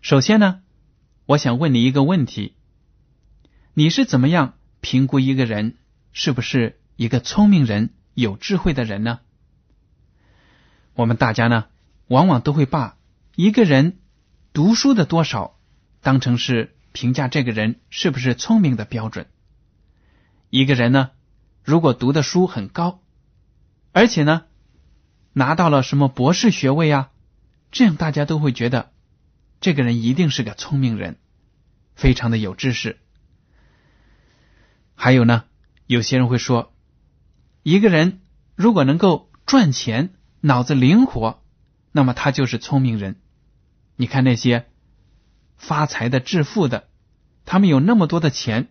首先呢，我想问你一个问题：你是怎么样评估一个人是不是一个聪明人、有智慧的人呢？我们大家呢，往往都会把一个人读书的多少当成是评价这个人是不是聪明的标准。一个人呢，如果读的书很高，而且呢，拿到了什么博士学位啊？这样大家都会觉得这个人一定是个聪明人，非常的有知识。还有呢，有些人会说，一个人如果能够赚钱，脑子灵活，那么他就是聪明人。你看那些发财的、致富的，他们有那么多的钱，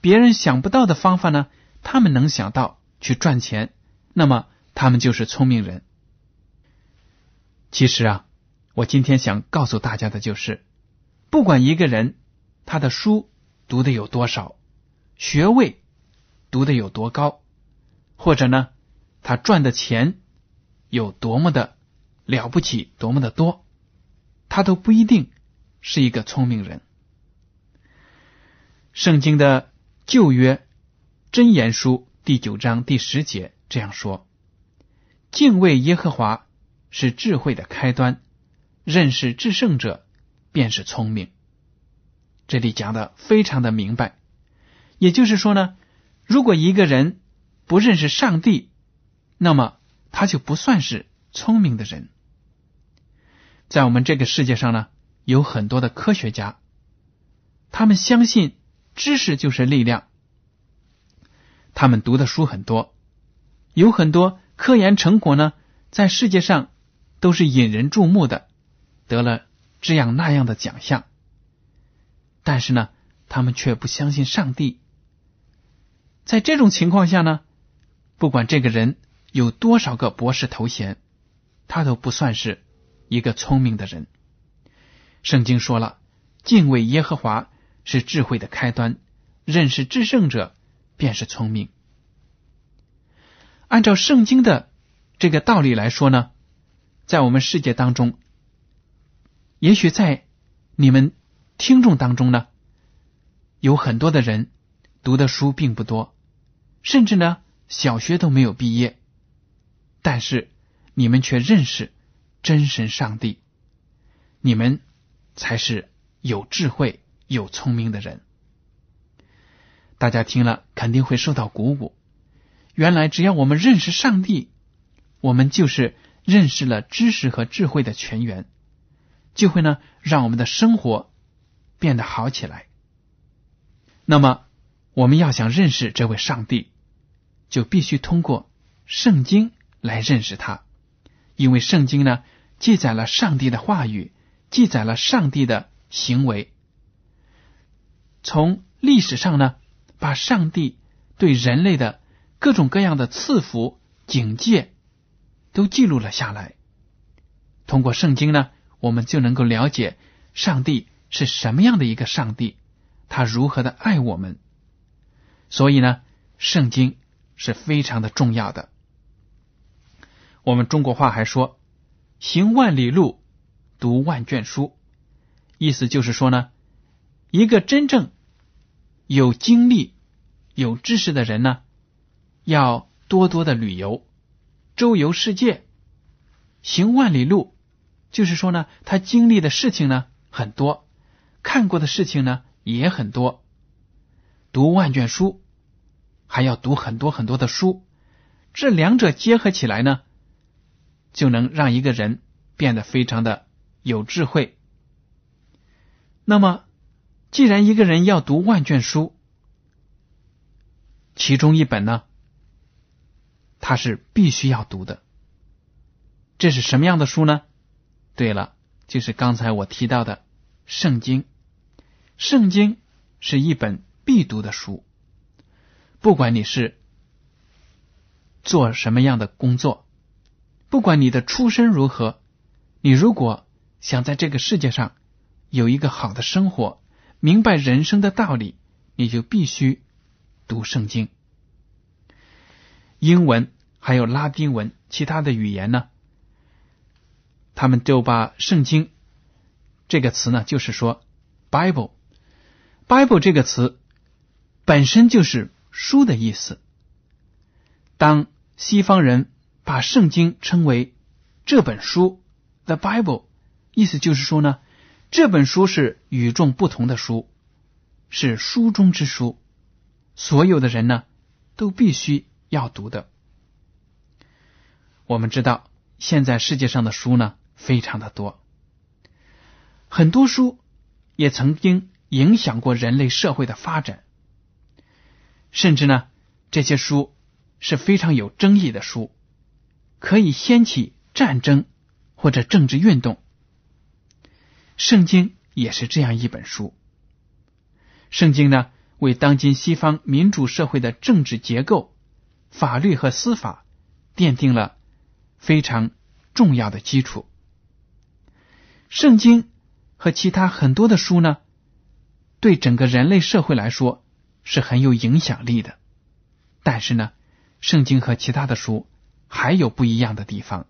别人想不到的方法呢，他们能想到去赚钱。那么他们就是聪明人。其实啊，我今天想告诉大家的就是，不管一个人他的书读的有多少，学位读的有多高，或者呢，他赚的钱有多么的了不起，多么的多，他都不一定是一个聪明人。圣经的旧约箴言书第九章第十节。这样说，敬畏耶和华是智慧的开端，认识至圣者便是聪明。这里讲的非常的明白，也就是说呢，如果一个人不认识上帝，那么他就不算是聪明的人。在我们这个世界上呢，有很多的科学家，他们相信知识就是力量，他们读的书很多。有很多科研成果呢，在世界上都是引人注目的，得了这样那样的奖项。但是呢，他们却不相信上帝。在这种情况下呢，不管这个人有多少个博士头衔，他都不算是一个聪明的人。圣经说了，敬畏耶和华是智慧的开端，认识至圣者便是聪明。按照圣经的这个道理来说呢，在我们世界当中，也许在你们听众当中呢，有很多的人读的书并不多，甚至呢小学都没有毕业，但是你们却认识真神上帝，你们才是有智慧、有聪明的人。大家听了肯定会受到鼓舞。原来，只要我们认识上帝，我们就是认识了知识和智慧的泉源，就会呢让我们的生活变得好起来。那么，我们要想认识这位上帝，就必须通过圣经来认识他，因为圣经呢记载了上帝的话语，记载了上帝的行为，从历史上呢把上帝对人类的。各种各样的赐福、警戒都记录了下来。通过圣经呢，我们就能够了解上帝是什么样的一个上帝，他如何的爱我们。所以呢，圣经是非常的重要的。我们中国话还说：“行万里路，读万卷书。”意思就是说呢，一个真正有经历、有知识的人呢，要多多的旅游，周游世界，行万里路。就是说呢，他经历的事情呢很多，看过的事情呢也很多。读万卷书，还要读很多很多的书，这两者结合起来呢。就能让一个人变得非常的有智慧。那么，既然一个人要读万卷书，其中一本呢，他是必须要读的。这是什么样的书呢？对了，就是刚才我提到的《圣经》。圣经是一本必读的书，不管你是做什么样的工作。不管你的出身如何，你如果想在这个世界上有一个好的生活，明白人生的道理，你就必须读圣经。英文还有拉丁文，其他的语言呢，他们就把圣经这个词呢，就是说 Bible，Bible 这个词本身就是书的意思。当西方人。把圣经称为这本书，The Bible，意思就是说呢，这本书是与众不同的书，是书中之书，所有的人呢都必须要读的。我们知道，现在世界上的书呢非常的多，很多书也曾经影响过人类社会的发展，甚至呢这些书是非常有争议的书。可以掀起战争或者政治运动。圣经也是这样一本书。圣经呢，为当今西方民主社会的政治结构、法律和司法奠定了非常重要的基础。圣经和其他很多的书呢，对整个人类社会来说是很有影响力的。但是呢，圣经和其他的书。还有不一样的地方，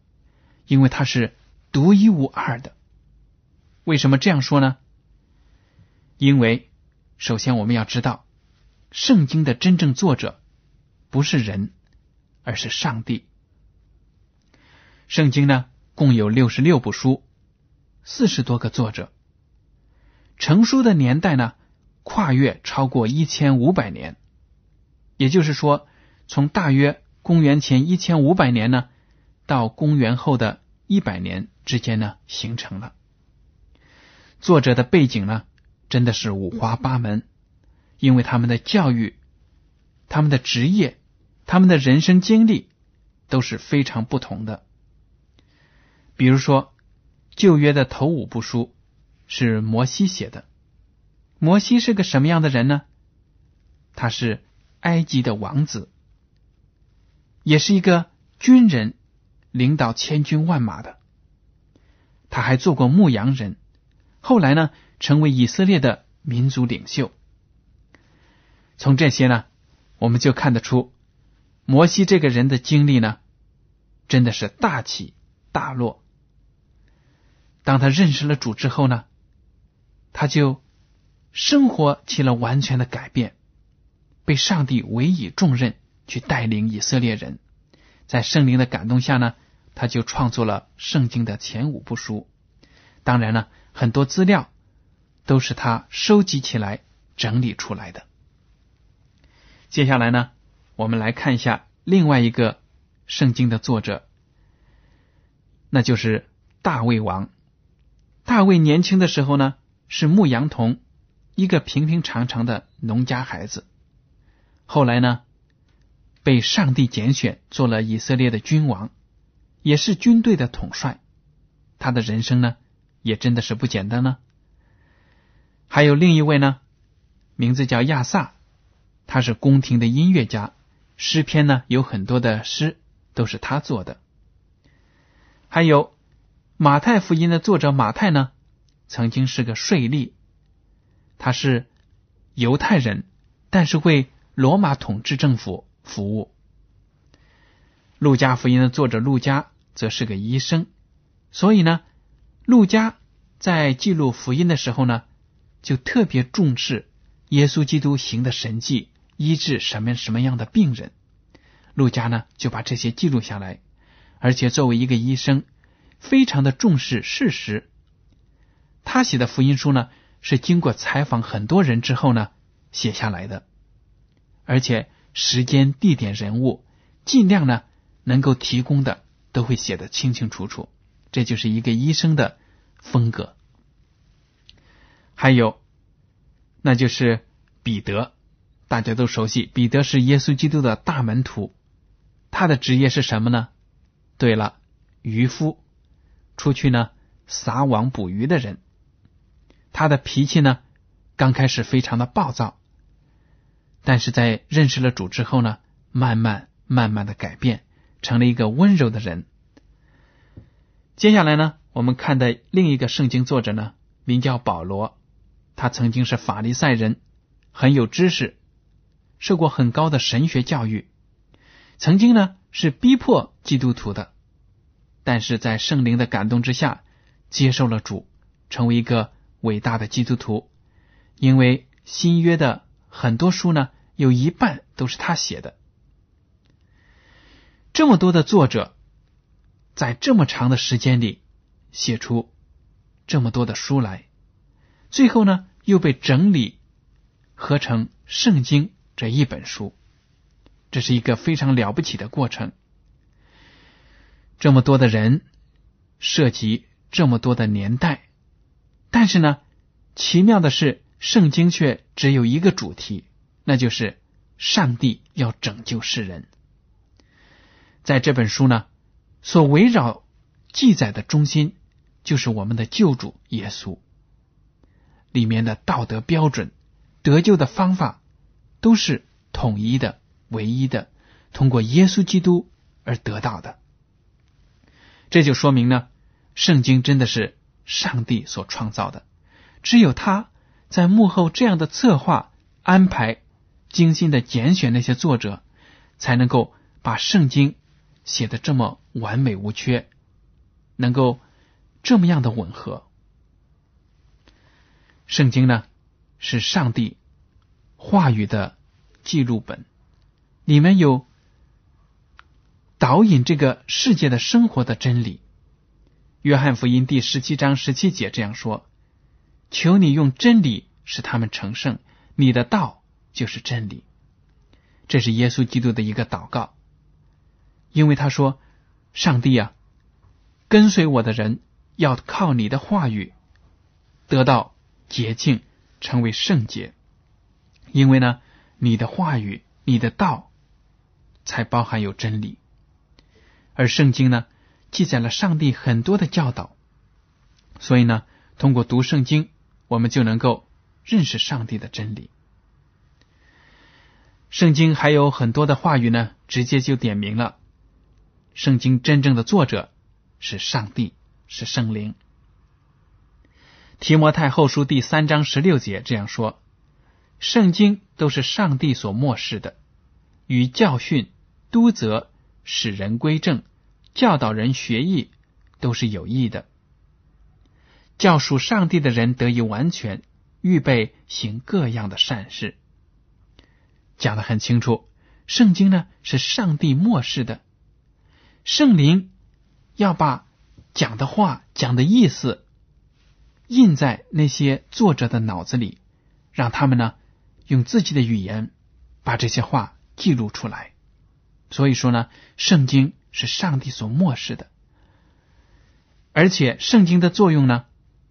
因为它是独一无二的。为什么这样说呢？因为首先我们要知道，圣经的真正作者不是人，而是上帝。圣经呢，共有六十六部书，四十多个作者，成书的年代呢，跨越超过一千五百年，也就是说，从大约。公元前一千五百年呢，到公元后的一百年之间呢，形成了。作者的背景呢，真的是五花八门，因为他们的教育、他们的职业、他们的人生经历都是非常不同的。比如说，旧约的头五部书是摩西写的。摩西是个什么样的人呢？他是埃及的王子。也是一个军人，领导千军万马的。他还做过牧羊人，后来呢，成为以色列的民族领袖。从这些呢，我们就看得出，摩西这个人的经历呢，真的是大起大落。当他认识了主之后呢，他就生活起了完全的改变，被上帝委以重任。去带领以色列人，在圣灵的感动下呢，他就创作了圣经的前五部书。当然呢，很多资料都是他收集起来整理出来的。接下来呢，我们来看一下另外一个圣经的作者，那就是大卫王。大卫年轻的时候呢，是牧羊童，一个平平常常的农家孩子。后来呢。被上帝拣选做了以色列的君王，也是军队的统帅。他的人生呢，也真的是不简单呢。还有另一位呢，名字叫亚萨，他是宫廷的音乐家，诗篇呢有很多的诗都是他做的。还有马太福音的作者马太呢，曾经是个税吏，他是犹太人，但是为罗马统治政府服务。路加福音的作者路加则是个医生，所以呢，路加在记录福音的时候呢，就特别重视耶稣基督行的神迹，医治什么什么样的病人。路加呢就把这些记录下来，而且作为一个医生，非常的重视事实。他写的福音书呢，是经过采访很多人之后呢写下来的，而且时间、地点、人物，尽量呢能够提供的都会写得清清楚楚。这就是一个医生的风格。还有，那就是彼得，大家都熟悉，彼得是耶稣基督的大门徒，他的职业是什么呢？对了，渔夫，出去呢撒网捕鱼的人。他的脾气呢，刚开始非常的暴躁，但是在认识了主之后呢，慢慢慢慢的改变，成了一个温柔的人。接下来呢，我们看的另一个圣经作者呢，名叫保罗，他曾经是法利赛人，很有知识，受过很高的神学教育，曾经呢是逼迫基督徒的，但是在圣灵的感动之下，接受了主，成为一个。伟大的基督徒，因为新约的很多书呢，有一半都是他写的。这么多的作者，在这么长的时间里写出这么多的书来，最后呢又被整理合成《圣经》这一本书，这是一个非常了不起的过程。这么多的人，涉及这么多的年代。但是呢，奇妙的是，圣经却只有一个主题，那就是上帝要拯救世人。在这本书呢，所围绕记载的中心就是我们的救主耶稣。里面的道德标准、得救的方法都是统一的、唯一的，通过耶稣基督而得到的。这就说明呢，圣经真的是。上帝所创造的，只有他在幕后这样的策划、安排、精心的拣选那些作者，才能够把圣经写的这么完美无缺，能够这么样的吻合。圣经呢，是上帝话语的记录本，里面有导引这个世界的生活的真理。约翰福音第十七章十七节这样说：“求你用真理使他们成圣，你的道就是真理。”这是耶稣基督的一个祷告，因为他说：“上帝啊，跟随我的人要靠你的话语得到洁净，成为圣洁。因为呢，你的话语、你的道才包含有真理，而圣经呢。”记载了上帝很多的教导，所以呢，通过读圣经，我们就能够认识上帝的真理。圣经还有很多的话语呢，直接就点明了，圣经真正的作者是上帝，是圣灵。提摩太后书第三章十六节这样说：“圣经都是上帝所漠视的，与教训、督责、使人归正。”教导人学艺都是有益的，教属上帝的人得以完全，预备行各样的善事。讲的很清楚，圣经呢是上帝漠视的，圣灵要把讲的话、讲的意思印在那些作者的脑子里，让他们呢用自己的语言把这些话记录出来。所以说呢，圣经。是上帝所漠视的，而且圣经的作用呢，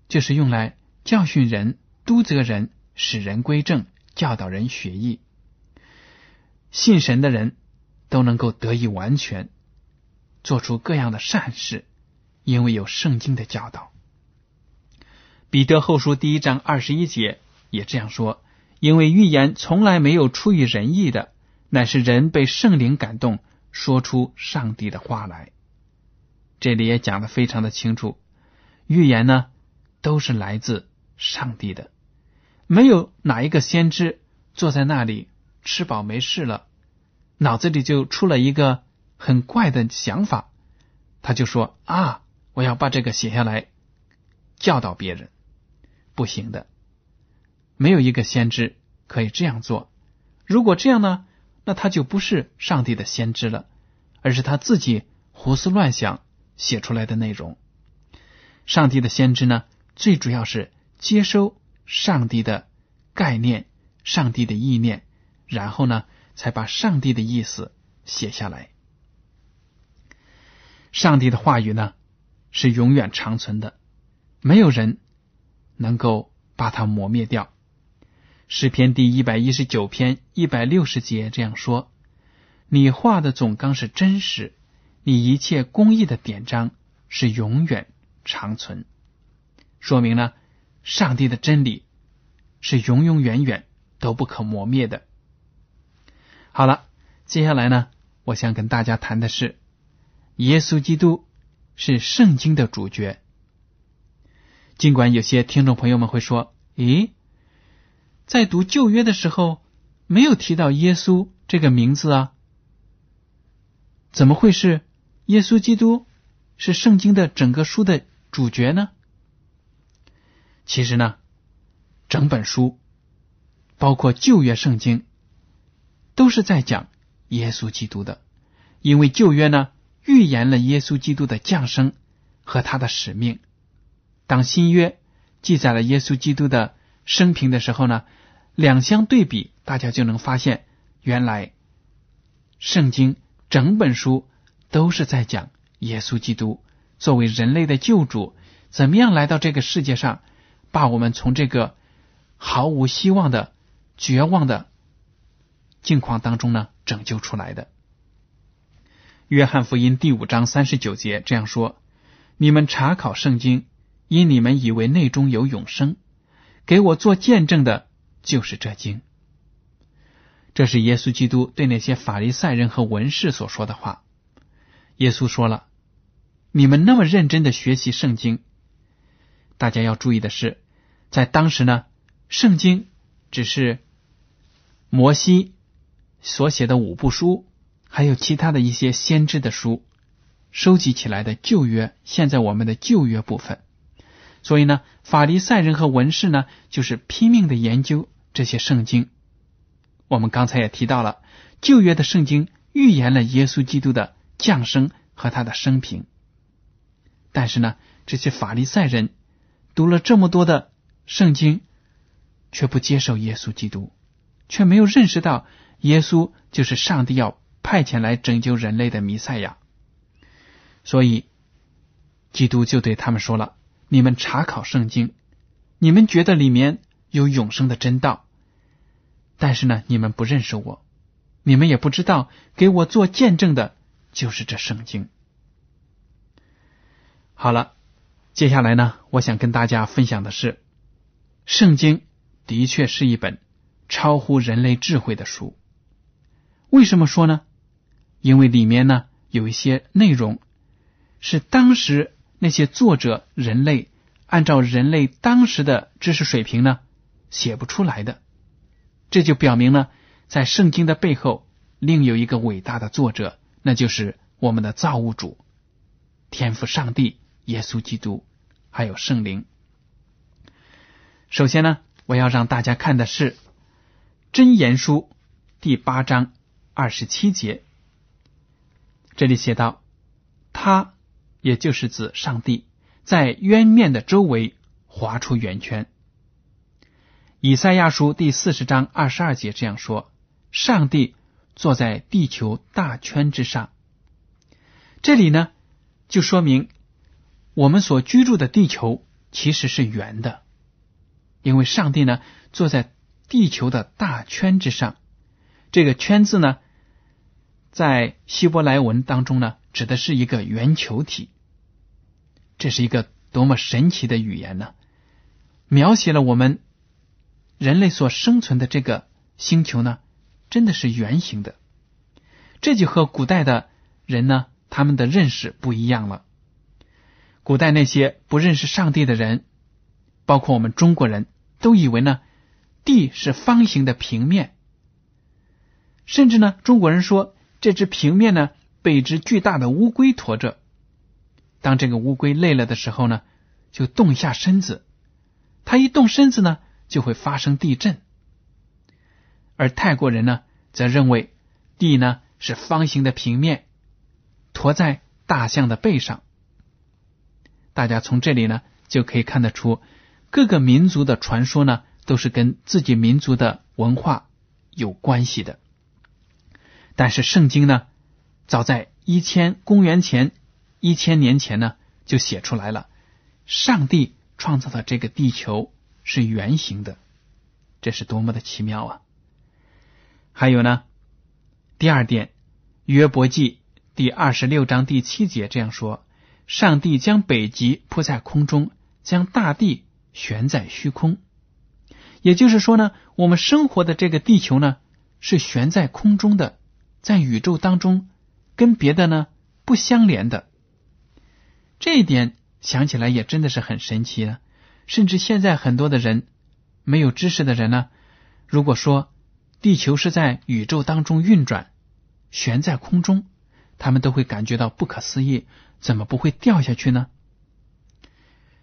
就是用来教训人、督责人、使人归正、教导人学艺。信神的人都能够得以完全，做出各样的善事，因为有圣经的教导。彼得后书第一章二十一节也这样说：“因为预言从来没有出于人意的，乃是人被圣灵感动。”说出上帝的话来，这里也讲的非常的清楚。预言呢，都是来自上帝的。没有哪一个先知坐在那里吃饱没事了，脑子里就出了一个很怪的想法，他就说：“啊，我要把这个写下来，教导别人。”不行的，没有一个先知可以这样做。如果这样呢，那他就不是上帝的先知了，而是他自己胡思乱想写出来的内容。上帝的先知呢，最主要是接收上帝的概念、上帝的意念，然后呢，才把上帝的意思写下来。上帝的话语呢，是永远长存的，没有人能够把它磨灭掉。诗篇第一百一十九篇一百六十节这样说：“你画的总纲是真实，你一切公义的典章是永远。”长存，说明了上帝的真理是永永远远都不可磨灭的。好了，接下来呢，我想跟大家谈的是耶稣基督是圣经的主角。尽管有些听众朋友们会说：“咦，在读旧约的时候没有提到耶稣这个名字啊？怎么会是耶稣基督是圣经的整个书的？”主角呢？其实呢，整本书包括旧约圣经，都是在讲耶稣基督的。因为旧约呢预言了耶稣基督的降生和他的使命。当新约记载了耶稣基督的生平的时候呢，两相对比，大家就能发现，原来圣经整本书都是在讲耶稣基督。作为人类的救主，怎么样来到这个世界上，把我们从这个毫无希望的绝望的境况当中呢拯救出来的？约翰福音第五章三十九节这样说：“你们查考圣经，因你们以为内中有永生，给我做见证的，就是这经。”这是耶稣基督对那些法利赛人和文士所说的话。耶稣说了。你们那么认真的学习圣经，大家要注意的是，在当时呢，圣经只是摩西所写的五部书，还有其他的一些先知的书收集起来的旧约，现在我们的旧约部分。所以呢，法利赛人和文士呢，就是拼命的研究这些圣经。我们刚才也提到了，旧约的圣经预言了耶稣基督的降生和他的生平。但是呢，这些法利赛人读了这么多的圣经，却不接受耶稣基督，却没有认识到耶稣就是上帝要派遣来拯救人类的弥赛亚。所以，基督就对他们说了：“你们查考圣经，你们觉得里面有永生的真道，但是呢，你们不认识我，你们也不知道给我做见证的就是这圣经。”好了，接下来呢，我想跟大家分享的是，圣经的确是一本超乎人类智慧的书。为什么说呢？因为里面呢有一些内容是当时那些作者人类按照人类当时的知识水平呢写不出来的。这就表明了，在圣经的背后另有一个伟大的作者，那就是我们的造物主天赋上帝。耶稣基督，还有圣灵。首先呢，我要让大家看的是《真言书》第八章二十七节。这里写道：“他也就是指上帝，在渊面的周围划出圆圈。”以赛亚书第四十章二十二节这样说：“上帝坐在地球大圈之上。”这里呢，就说明。我们所居住的地球其实是圆的，因为上帝呢坐在地球的大圈之上。这个“圈”字呢，在希伯来文当中呢，指的是一个圆球体。这是一个多么神奇的语言呢？描写了我们人类所生存的这个星球呢，真的是圆形的。这就和古代的人呢，他们的认识不一样了。古代那些不认识上帝的人，包括我们中国人都以为呢，地是方形的平面，甚至呢，中国人说这只平面呢被一只巨大的乌龟驮着，当这个乌龟累了的时候呢，就动一下身子，它一动身子呢，就会发生地震。而泰国人呢，则认为地呢是方形的平面，驮在大象的背上。大家从这里呢就可以看得出，各个民族的传说呢都是跟自己民族的文化有关系的。但是圣经呢，早在一千公元前一千年前呢就写出来了，上帝创造的这个地球是圆形的，这是多么的奇妙啊！还有呢，第二点，约伯记第二十六章第七节这样说。上帝将北极铺在空中，将大地悬在虚空。也就是说呢，我们生活的这个地球呢，是悬在空中的，在宇宙当中，跟别的呢不相连的。这一点想起来也真的是很神奇呢。甚至现在很多的人没有知识的人呢，如果说地球是在宇宙当中运转，悬在空中，他们都会感觉到不可思议。怎么不会掉下去呢？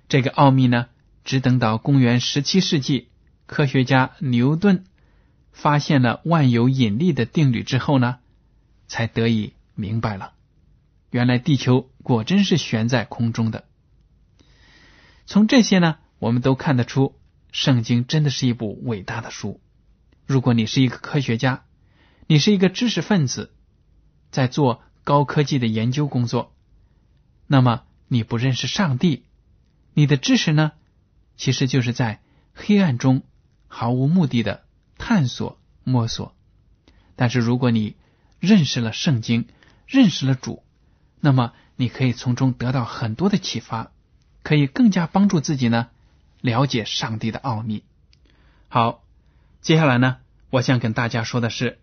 这个奥秘呢，只等到公元十七世纪，科学家牛顿发现了万有引力的定律之后呢，才得以明白了。原来地球果真是悬在空中的。从这些呢，我们都看得出，圣经真的是一部伟大的书。如果你是一个科学家，你是一个知识分子，在做高科技的研究工作。那么你不认识上帝，你的知识呢，其实就是在黑暗中毫无目的的探索摸索。但是如果你认识了圣经，认识了主，那么你可以从中得到很多的启发，可以更加帮助自己呢了解上帝的奥秘。好，接下来呢，我想跟大家说的是，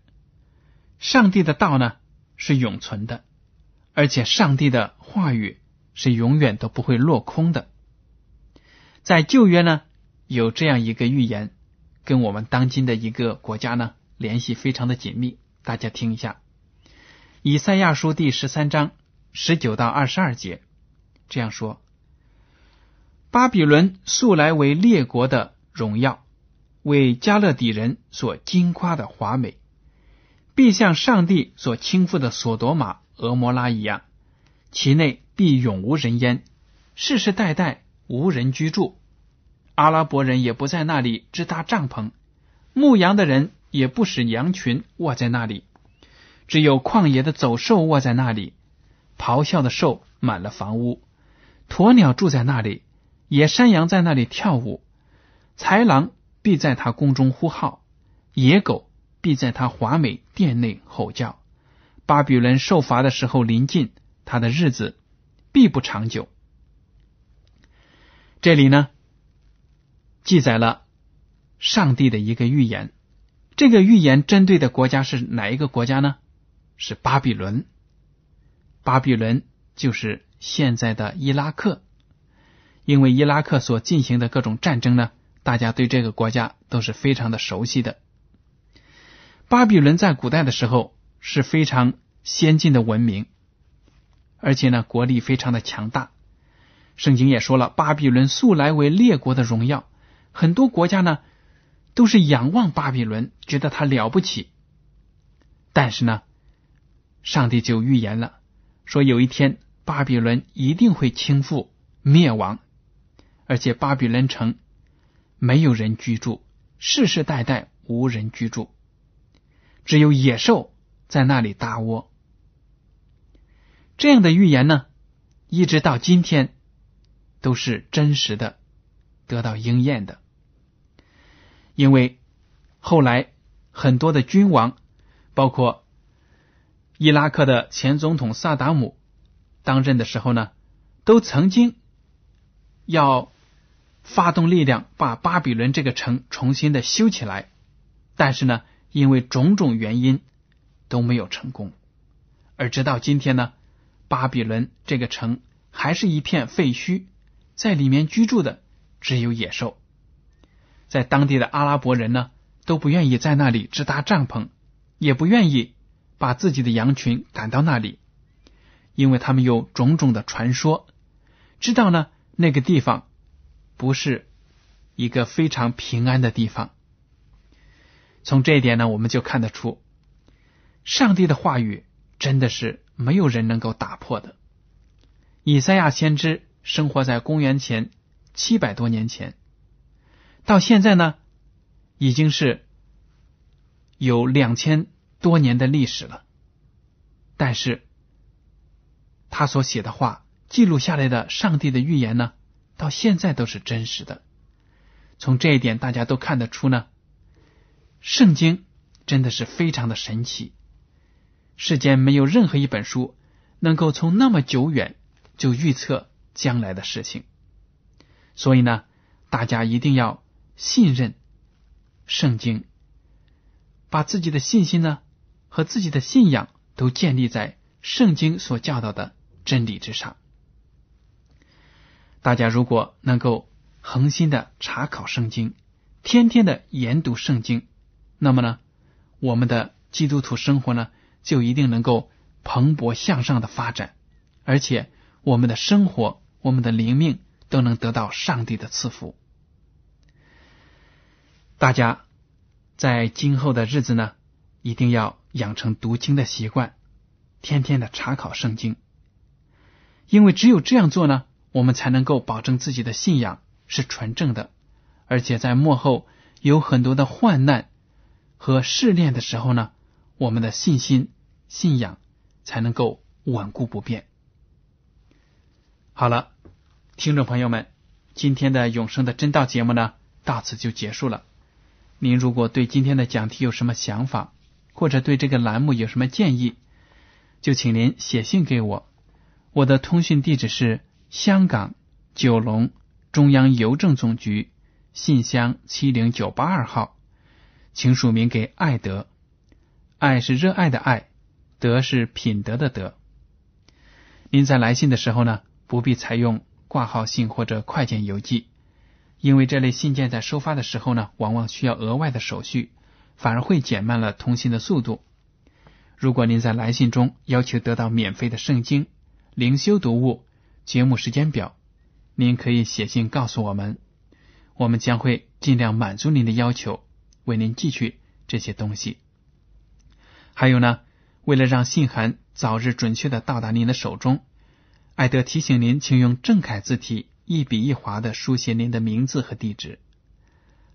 上帝的道呢是永存的。而且上帝的话语是永远都不会落空的。在旧约呢，有这样一个预言，跟我们当今的一个国家呢联系非常的紧密。大家听一下，《以赛亚书》第十三章十九到二十二节这样说：“巴比伦素来为列国的荣耀，为加勒底人所惊夸的华美，必像上帝所倾覆的索多玛。”俄摩拉一样，其内必永无人烟，世世代代无人居住。阿拉伯人也不在那里支搭帐篷，牧羊的人也不使羊群卧在那里，只有旷野的走兽卧在那里，咆哮的兽满了房屋，鸵鸟住在那里，野山羊在那里跳舞，豺狼必在他宫中呼号，野狗必在他华美殿内吼叫。巴比伦受罚的时候临近，他的日子必不长久。这里呢，记载了上帝的一个预言。这个预言针对的国家是哪一个国家呢？是巴比伦。巴比伦就是现在的伊拉克。因为伊拉克所进行的各种战争呢，大家对这个国家都是非常的熟悉的。巴比伦在古代的时候。是非常先进的文明，而且呢，国力非常的强大。圣经也说了，巴比伦素来为列国的荣耀，很多国家呢都是仰望巴比伦，觉得他了不起。但是呢，上帝就预言了，说有一天巴比伦一定会倾覆灭亡，而且巴比伦城没有人居住，世世代代无人居住，只有野兽。在那里搭窝，这样的预言呢，一直到今天都是真实的，得到应验的。因为后来很多的君王，包括伊拉克的前总统萨达姆当任的时候呢，都曾经要发动力量把巴比伦这个城重新的修起来，但是呢，因为种种原因。都没有成功，而直到今天呢，巴比伦这个城还是一片废墟，在里面居住的只有野兽。在当地的阿拉伯人呢，都不愿意在那里支搭帐篷，也不愿意把自己的羊群赶到那里，因为他们有种种的传说，知道呢那个地方不是一个非常平安的地方。从这一点呢，我们就看得出，上帝的话语真的是没有人能够打破的。以赛亚先知生活在公元前七百多年前，到现在呢，已经是有两千多年的历史了。但是，他所写的话记录下来的上帝的预言呢，到现在都是真实的。从这一点，大家都看得出呢，圣经真的是非常的神奇。世间没有任何一本书能够从那么久远。就预测将来的事情，所以呢，大家一定要信任圣经，把自己的信心呢和自己的信仰都建立在圣经所教导的真理之上。大家如果能够恒心的查考圣经，天天的研读圣经，那么呢，我们的基督徒生活呢就一定能够蓬勃向上的发展，而且。我们的生活，我们的灵命都能得到上帝的赐福。大家在今后的日子呢，一定要养成读经的习惯，天天的查考圣经。因为只有这样做呢，我们才能够保证自己的信仰是纯正的，而且在幕后有很多的患难和试炼的时候呢，我们的信心、信仰才能够稳固不变。好了，听众朋友们，今天的永生的真道节目呢，到此就结束了。您如果对今天的讲题有什么想法，或者对这个栏目有什么建议，就请您写信给我。我的通讯地址是香港九龙中央邮政总局信箱七零九八二号，请署名给爱德。爱是热爱的爱，德是品德的德。您在来信的时候呢？不必采用挂号信或者快件邮寄，因为这类信件在收发的时候呢，往往需要额外的手续，反而会减慢了通信的速度。如果您在来信中要求得到免费的圣经、灵修读物、节目时间表，您可以写信告诉我们，我们将会尽量满足您的要求，为您寄去这些东西。还有呢，为了让信函早日准确的到达您的手中。艾德提醒您，请用正楷字体一笔一划的书写您的名字和地址。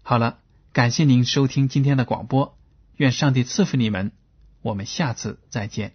好了，感谢您收听今天的广播，愿上帝赐福你们，我们下次再见。